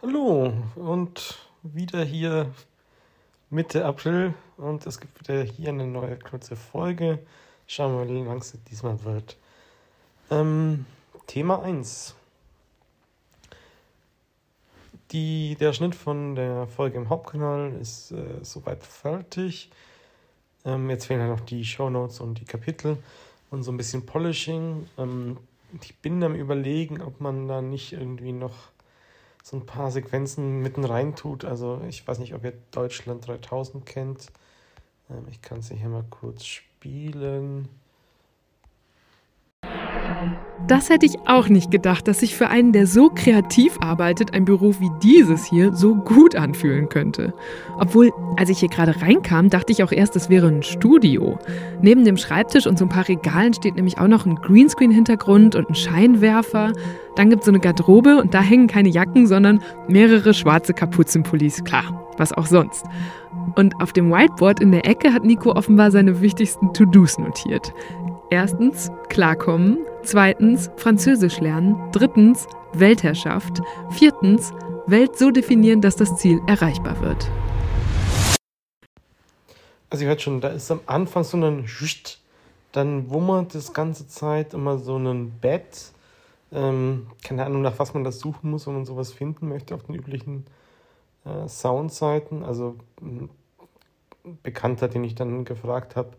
Hallo und wieder hier Mitte April und es gibt wieder hier eine neue kurze Folge. Schauen wir mal, wie lang es diesmal wird. Ähm, Thema 1. Die, der Schnitt von der Folge im Hauptkanal ist äh, soweit fertig. Ähm, jetzt fehlen halt noch die Shownotes und die Kapitel und so ein bisschen Polishing. Ähm, ich bin am überlegen, ob man da nicht irgendwie noch so ein paar Sequenzen mitten rein tut. Also ich weiß nicht, ob ihr Deutschland 3000 kennt. Ähm, ich kann sie hier mal kurz spielen. Das hätte ich auch nicht gedacht, dass sich für einen, der so kreativ arbeitet, ein Beruf wie dieses hier so gut anfühlen könnte. Obwohl, als ich hier gerade reinkam, dachte ich auch erst, es wäre ein Studio. Neben dem Schreibtisch und so ein paar Regalen steht nämlich auch noch ein Greenscreen-Hintergrund und ein Scheinwerfer. Dann gibt es so eine Garderobe und da hängen keine Jacken, sondern mehrere schwarze Kapuzenpullis. Klar, was auch sonst. Und auf dem Whiteboard in der Ecke hat Nico offenbar seine wichtigsten To-Dos notiert. Erstens klarkommen, zweitens Französisch lernen, drittens Weltherrschaft, viertens Welt so definieren, dass das Ziel erreichbar wird. Also ihr hört schon, da ist am Anfang so ein Scht, dann wummert das ganze Zeit immer so ein Bett. Ähm, keine Ahnung, nach was man das suchen muss, wenn man sowas finden möchte auf den üblichen äh, Soundseiten. Also ein Bekannter, den ich dann gefragt habe,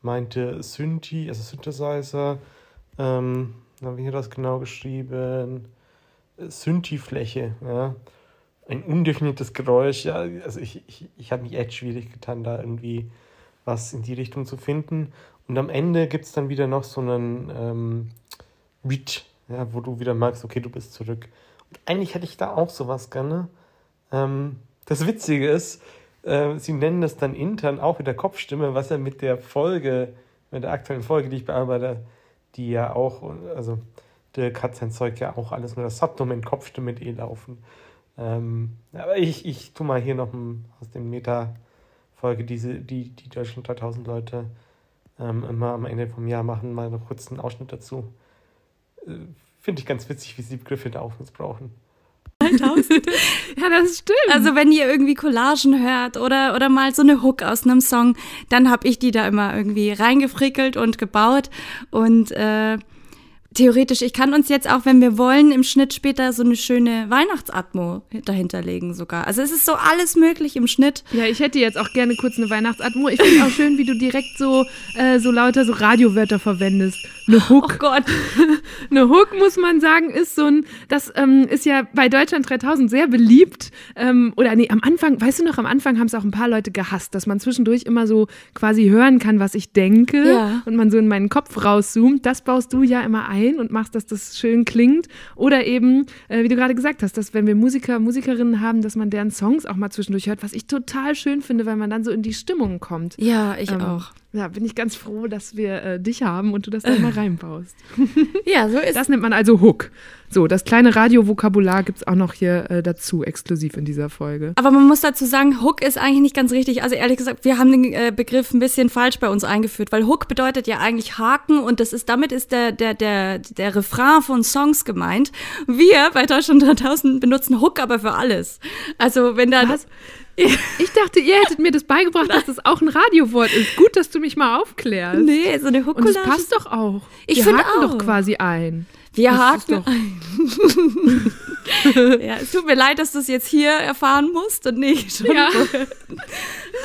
meinte Synthi, also Synthesizer, ähm, wie hat das genau geschrieben? Synthi-Fläche, ja. Ein undefiniertes Geräusch, ja, also ich, ich, ich habe mich echt schwierig getan, da irgendwie was in die Richtung zu finden. Und am Ende gibt es dann wieder noch so einen ähm, Beat, ja, wo du wieder merkst, okay, du bist zurück. Und eigentlich hätte ich da auch sowas gerne. Ähm, das Witzige ist, äh, sie nennen das dann intern auch wieder Kopfstimme, was ja mit der Folge, mit der aktuellen Folge, die ich bearbeite, die ja auch, also Dirk hat sein Zeug ja auch alles nur das Subdomain Kopfstimme mit eh laufen. Ähm, aber ich, ich tue mal hier noch ein, aus dem Meta-Folge, diese, die, die Deutschland 3000 Leute ähm, immer am Ende vom Jahr machen, mal noch kurz einen Ausschnitt dazu. Äh, Finde ich ganz witzig, wie sie Begriffe da auch missbrauchen. 2000. ja, das stimmt. Also wenn ihr irgendwie Collagen hört oder, oder mal so eine Hook aus einem Song, dann habe ich die da immer irgendwie reingefrickelt und gebaut und äh, theoretisch, ich kann uns jetzt auch, wenn wir wollen, im Schnitt später so eine schöne Weihnachtsatmo dahinterlegen sogar. Also es ist so alles möglich im Schnitt. Ja, ich hätte jetzt auch gerne kurz eine Weihnachtsatmo. Ich finde auch schön, wie du direkt so, äh, so lauter so Radiowörter verwendest. Eine Hook. Oh Gott. eine Hook, muss man sagen, ist so ein, das ähm, ist ja bei Deutschland 3000 sehr beliebt. Ähm, oder nee, am Anfang, weißt du noch, am Anfang haben es auch ein paar Leute gehasst, dass man zwischendurch immer so quasi hören kann, was ich denke. Ja. Und man so in meinen Kopf rauszoomt. Das baust du ja immer ein ein und machst, dass das schön klingt. Oder eben, äh, wie du gerade gesagt hast, dass wenn wir Musiker, Musikerinnen haben, dass man deren Songs auch mal zwischendurch hört, was ich total schön finde, weil man dann so in die Stimmung kommt. Ja, ich ähm, auch. Ja, bin ich ganz froh, dass wir äh, dich haben und du das da mal reinbaust. ja, so ist Das nennt man also Hook. So, das kleine Radiovokabular gibt es auch noch hier äh, dazu, exklusiv in dieser Folge. Aber man muss dazu sagen, Hook ist eigentlich nicht ganz richtig. Also ehrlich gesagt, wir haben den äh, Begriff ein bisschen falsch bei uns eingeführt, weil Hook bedeutet ja eigentlich Haken und das ist, damit ist der, der, der, der Refrain von Songs gemeint. Wir bei Deutschland 3000 benutzen Hook aber für alles. Also wenn da... Was? Ich dachte, ihr hättet mir das beigebracht, dass das auch ein Radiowort ist. Gut, dass du mich mal aufklärst. Nee, so eine Hook. Und das passt doch auch. Ich finde auch. doch quasi ein. Wir Das haken ein. ja, es tut mir leid, dass du es jetzt hier erfahren musst und nicht schon Ja.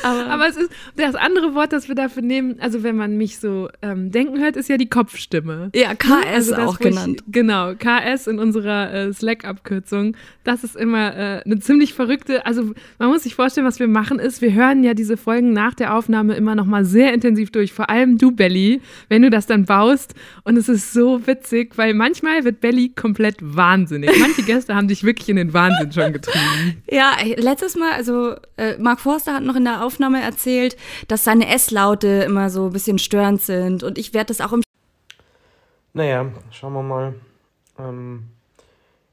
Aber, Aber es ist das andere Wort, das wir dafür nehmen, also wenn man mich so ähm, denken hört, ist ja die Kopfstimme. ja, KS Also das, auch wo ich- genannt. Genau, KS in unserer äh, Slack-Abkürzung. Das ist immer äh, eine ziemlich verrückte, also man muss sich vorstellen, was wir machen ist, wir hören ja diese Folgen nach der Aufnahme immer nochmal sehr intensiv durch, vor allem du, Belly, wenn du das dann baust. Und es ist so witzig, weil manchmal wird Belly komplett wahnsinnig. Manche Gäste haben dich wirklich in den Wahnsinn schon getrieben. Ja, letztes Mal, also äh, Mark Forster hat noch in der Aufnahme erzählt, dass seine S-Laute immer so ein bisschen störend sind. Und ich werde das auch im Naja, schauen wir mal. Ähm,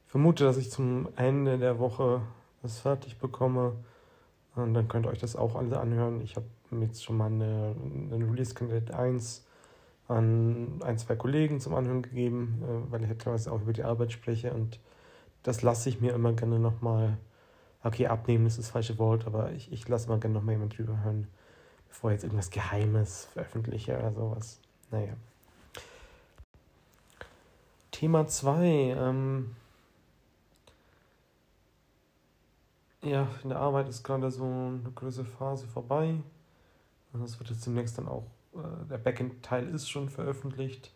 ich vermute, dass ich zum Ende der Woche das fertig bekomme. Und dann könnt ihr euch das auch alle anhören. Ich habe jetzt schon mal eine, eine Release Candidate 1 an ein, zwei Kollegen zum Anhören gegeben, äh, weil ich ja teilweise auch über die Arbeit spreche. Und das lasse ich mir immer gerne nochmal, okay, abnehmen ist das falsche Wort, aber ich, ich lasse immer gerne nochmal jemand drüber hören, bevor ich jetzt irgendwas Geheimes veröffentliche oder sowas. Naja. Thema 2. Ähm, ja, in der Arbeit ist gerade so eine größere Phase vorbei. Und das wird jetzt demnächst dann auch, äh, der Backend-Teil ist schon veröffentlicht.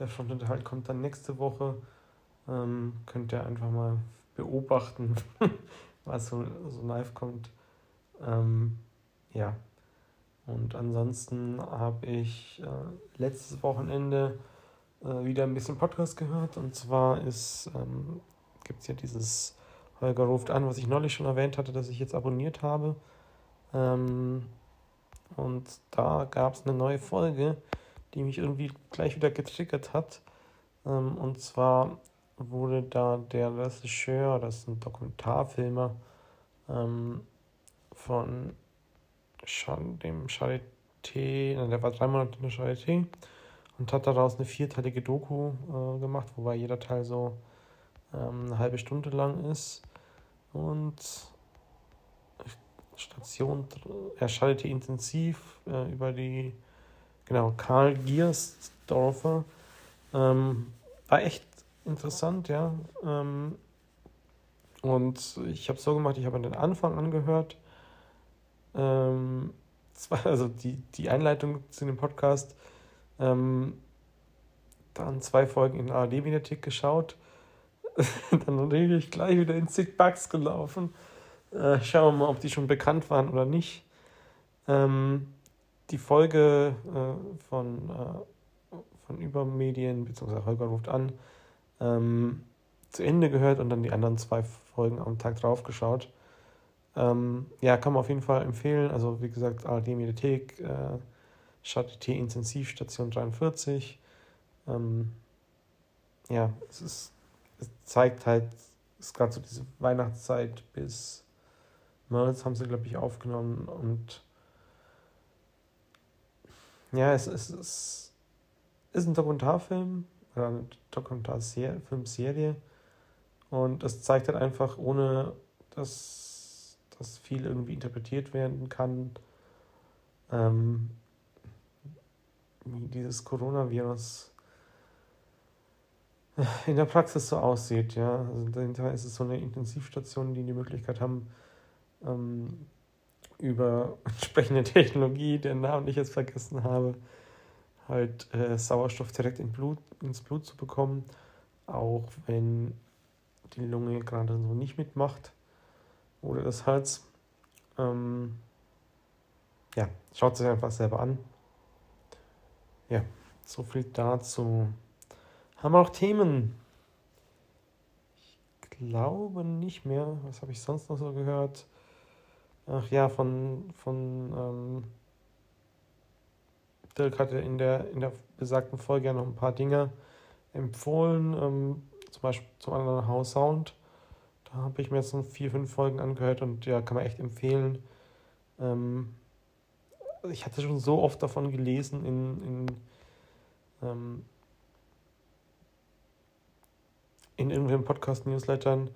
Der Frontend-Teil kommt dann nächste Woche. Ähm, könnt ihr einfach mal beobachten, was so, so live kommt. Ähm, ja. Und ansonsten habe ich äh, letztes Wochenende äh, wieder ein bisschen Podcast gehört. Und zwar ähm, gibt es ja dieses Holger ruft an, was ich neulich schon erwähnt hatte, dass ich jetzt abonniert habe. Ähm, und da gab es eine neue Folge, die mich irgendwie gleich wieder getriggert hat. Ähm, und zwar wurde da der Regisseur, das ist ein Dokumentarfilmer, ähm, von dem Charité, der war drei Monate in der Charité und hat daraus eine vierteilige Doku äh, gemacht, wobei jeder Teil so ähm, eine halbe Stunde lang ist. Und Station, er schaltete intensiv äh, über die, genau, Karl Giersdorfer. Ähm, war echt interessant, ja. Ähm, und ich habe so gemacht, ich habe an den Anfang angehört. Ähm, zwar, also die, die Einleitung zu dem Podcast. Ähm, dann zwei Folgen in ARD-Mediathek geschaut. dann bin ich gleich wieder in Sick Bugs gelaufen äh, schauen wir mal, ob die schon bekannt waren oder nicht. Ähm, die Folge äh, von, äh, von Übermedien, beziehungsweise Holger ruft an, ähm, zu Ende gehört und dann die anderen zwei Folgen am Tag drauf geschaut. Ähm, ja, kann man auf jeden Fall empfehlen. Also, wie gesagt, ARD Mediathek, äh, SHT Intensivstation 43. Ähm, ja, es ist, es zeigt halt, es ist gerade so diese Weihnachtszeit bis März haben sie, glaube ich, aufgenommen und ja, es, es, es ist ein Dokumentarfilm oder eine Dokumentarfilmserie und es zeigt halt einfach, ohne dass das viel irgendwie interpretiert werden kann, ähm, wie dieses Coronavirus in der Praxis so aussieht, ja. Also dahinter ist es so eine Intensivstation, die die Möglichkeit haben, ähm, über entsprechende Technologie, deren Namen ich jetzt vergessen habe, halt äh, Sauerstoff direkt in Blut, ins Blut zu bekommen, auch wenn die Lunge gerade so nicht mitmacht oder das Herz. Ähm, ja, schaut sich einfach selber an. Ja, so viel dazu. Haben wir auch Themen? Ich glaube nicht mehr. Was habe ich sonst noch so gehört? Ach ja, von, von ähm, Dirk hatte in der, in der besagten Folge ja noch ein paar Dinge empfohlen, ähm, zum Beispiel zum anderen House Sound. Da habe ich mir jetzt noch vier, fünf Folgen angehört und ja, kann man echt empfehlen. Ähm, ich hatte schon so oft davon gelesen in, in, ähm, in irgendwelchen Podcast-Newslettern.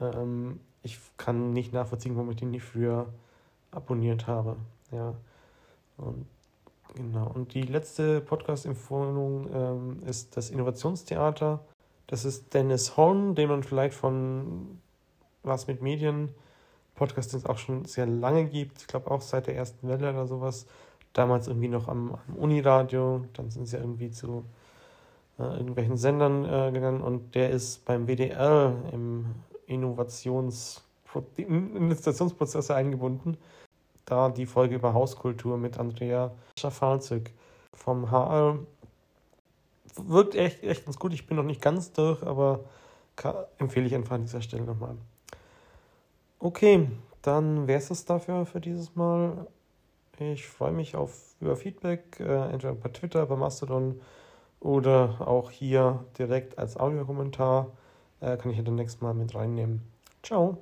Ähm, ich kann nicht nachvollziehen, warum ich den nicht früher abonniert habe. Ja. Und genau. Und die letzte Podcast-Empfehlung ähm, ist das Innovationstheater. Das ist Dennis Horn, den man vielleicht von Was mit Medien Podcast, den auch schon sehr lange gibt. Ich glaube auch seit der ersten Welle oder sowas. Damals irgendwie noch am, am Uniradio. Dann sind sie irgendwie zu äh, irgendwelchen Sendern äh, gegangen und der ist beim WDR im Innovations Innovationsprozesse eingebunden. Da die Folge über Hauskultur mit Andrea Schafalzig vom HR wirkt echt, echt ganz gut. Ich bin noch nicht ganz durch, aber kann, empfehle ich einfach an dieser Stelle nochmal. Okay, dann wäre es dafür für dieses Mal. Ich freue mich auf über Feedback, äh, entweder bei Twitter, bei Mastodon oder auch hier direkt als Audiokommentar. Äh, kann ich ja dann nächstes Mal mit reinnehmen. Ciao.